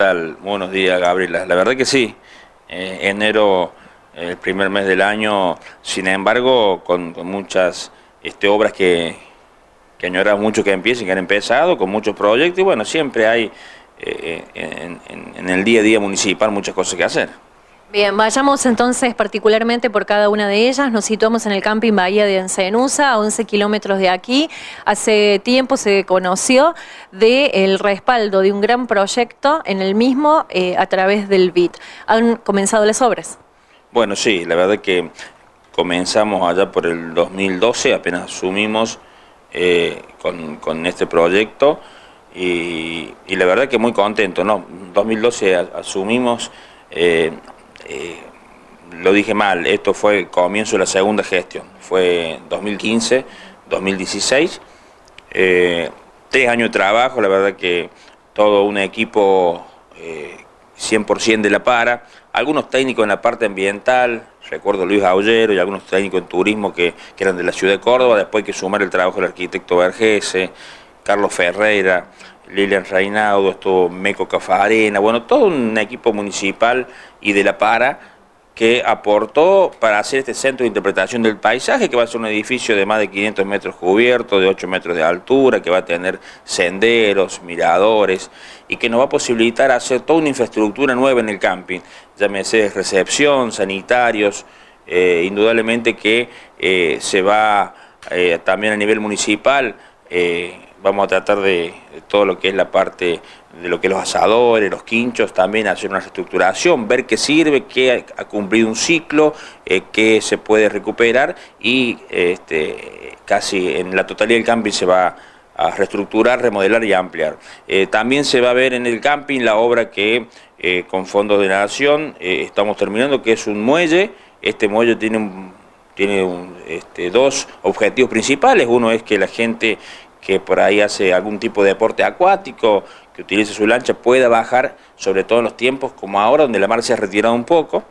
tal? Buenos días, Gabriela. La verdad que sí. Eh, enero, el primer mes del año, sin embargo, con, muchas este, obras que, que añoramos mucho que empiecen, que han empezado, con muchos proyectos, y bueno, siempre hay eh, en el día a día municipal muchas cosas que hacer. Bien, vayamos entonces particularmente por cada una de ellas. Nos situamos en el camping Bahía de Encenusa, a 11 kilómetros de aquí. Hace tiempo se conoció del respaldo de un gran proyecto en el mismo eh, a través del BIT. ¿Han comenzado las obras? Bueno, sí, la verdad que comenzamos allá por el 2012, apenas asumimos eh, con, este proyecto y, la verdad que muy contento, ¿no? 2012 asumimos... Eh, eh, lo dije mal, esto fue el comienzo de la segunda gestión, fue 2015, 2016, eh, tres años de trabajo, la verdad que todo un equipo 100% eh, de la para, algunos técnicos en la parte ambiental, recuerdo Luis Aullero y algunos técnicos en turismo que, eran de la ciudad de Córdoba, después hay que sumar el trabajo del arquitecto Vergese, Carlos Ferreira, Lilian Reinaudo, estuvo Meco Cafarena, bueno, todo un equipo municipal y de la para que aportó para hacer este centro de interpretación del paisaje, que va a ser un edificio de más de 500 metros cubiertos, de 8 metros de altura, que va a tener senderos, miradores, y que nos va a posibilitar hacer toda una infraestructura nueva en el camping, llámese recepción, sanitarios, eh, indudablemente que eh, se va eh, también a nivel municipal vamos a tratar de, todo lo que es la parte de lo que es los asadores, los quinchos, también hacer una reestructuración, ver qué sirve, qué ha, cumplido un ciclo, eh, qué se puede recuperar y este, casi en la totalidad del camping se va a reestructurar, remodelar y ampliar. Eh, también se va a ver en el camping la obra que eh, con fondos de nación estamos terminando, que es un muelle. Este muelle tiene tiene este, dos objetivos principales. Uno es que la gente que por ahí hace algún tipo de deporte acuático, que utilice su lancha, pueda bajar, sobre todo en los tiempos como ahora, donde la mar se ha retirado un poco.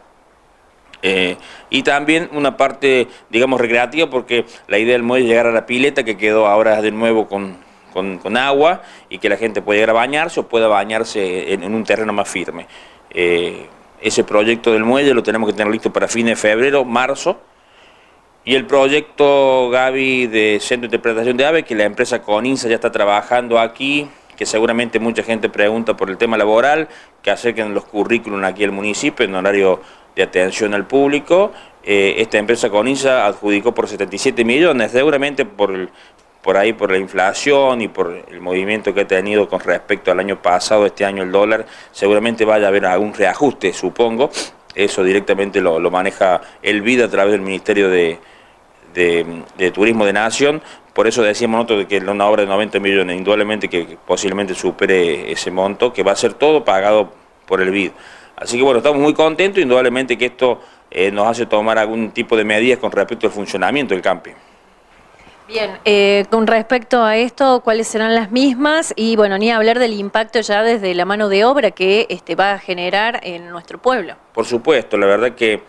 Eh, y también una parte, digamos, recreativa, porque la idea del muelle es llegar a la pileta, que quedó ahora de nuevo con, agua, y que la gente pueda ir a bañarse o pueda bañarse en, un terreno más firme. Eh, ese proyecto del muelle lo tenemos que tener listo para fines de febrero, marzo, y el proyecto Gaby de Centro de Interpretación de Aves, que la empresa Coninsa ya está trabajando aquí, que seguramente mucha gente pregunta por el tema laboral, que acerquen los currículum aquí al municipio en horario de atención al público. Eh, esta empresa Coninsa adjudicó por 77 millones, seguramente por, por ahí por la inflación y por el movimiento que ha tenido con respecto al año pasado, este año el dólar, seguramente vaya a haber algún reajuste, supongo, eso directamente lo, maneja el VIDA a través del Ministerio de, Turismo de Nación, por eso decíamos nosotros que es una obra de 90 millones, indudablemente que posiblemente supere ese monto, que va a ser todo pagado por el BID. Así que bueno, estamos muy contentos, indudablemente que esto eh, nos hace tomar algún tipo de medidas con respecto al funcionamiento del camping. Bien, eh, con respecto a esto, ¿cuáles serán las mismas? Y bueno, ni hablar del impacto ya desde la mano de obra que este, va a generar en nuestro pueblo. Por supuesto, la verdad que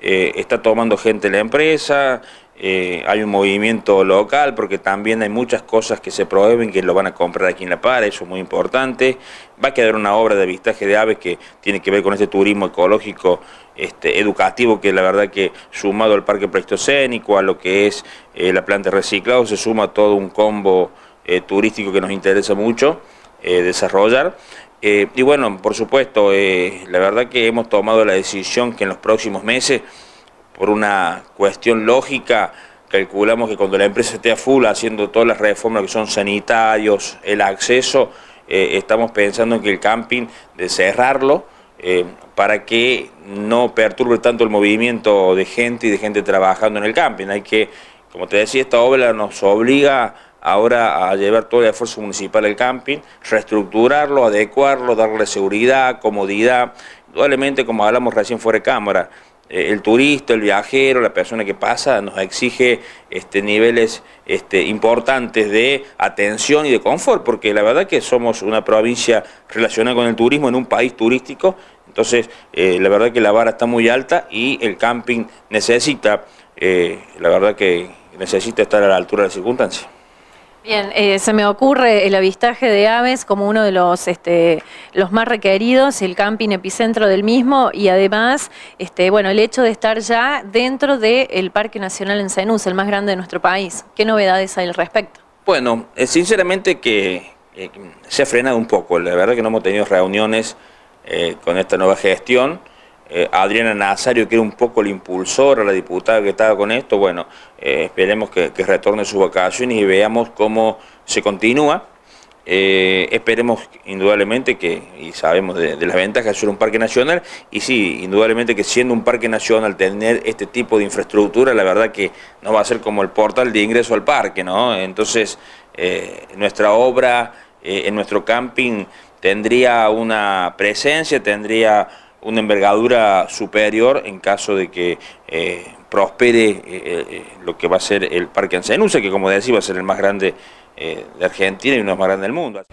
eh, está tomando gente la empresa, eh, hay un movimiento local porque también hay muchas cosas que se prohíben que lo van a comprar aquí en La Para, eso es muy importante. Va a quedar una obra de avistaje de aves que tiene que ver con este turismo ecológico este, educativo que la verdad que sumado al parque pleistocénico, a lo que es eh, la planta reciclado, se suma todo un combo eh, turístico que nos interesa mucho desarrollar. y bueno, por supuesto, la verdad que hemos tomado la decisión que en los próximos meses por una cuestión lógica, calculamos que cuando la empresa esté a full haciendo todas las reformas que son sanitarios, el acceso, eh, estamos pensando en que el camping, de cerrarlo, eh, para que no perturbe tanto el movimiento de gente y de gente trabajando en el camping. Hay que, como te decía, esta obra nos obliga ahora a llevar todo el esfuerzo municipal al camping, reestructurarlo, adecuarlo, darle seguridad, comodidad, probablemente como hablamos recién fuera de cámara, el turista, el viajero, la persona que pasa, nos exige este, niveles este, importantes de atención y de confort, porque la verdad que somos una provincia relacionada con el turismo en un país turístico, entonces eh, la verdad que la vara está muy alta y el camping necesita, eh, la verdad que necesita estar a la altura de las circunstancias. Bien, eh, se me ocurre el avistaje de aves como uno de los, este, los más requeridos, el camping epicentro del mismo y además, este, bueno, el hecho de estar ya dentro del Parque Nacional en Cenús, el más grande de nuestro país. ¿Qué novedades hay al respecto? Bueno, eh, sinceramente que eh, se ha frenado un poco, la verdad que no hemos tenido reuniones con esta nueva gestión. Eh, Adriana Nazario, que era un poco el impulsor, la diputada que estaba con esto, bueno, eh, esperemos que, retorne su vacaciones y veamos cómo se continúa. Eh, esperemos indudablemente que, y sabemos de, las ventajas de ser un parque nacional, y sí, indudablemente que siendo un parque nacional tener este tipo de infraestructura, la verdad que no va a ser como el portal de ingreso al parque, ¿no? Entonces, nuestra obra en nuestro camping tendría una presencia, tendría una envergadura superior en caso de que eh, prospere eh, eh, lo que va a ser el Parque Ancenusa, que como decía va a ser el más grande de Argentina y uno de los más grandes del mundo.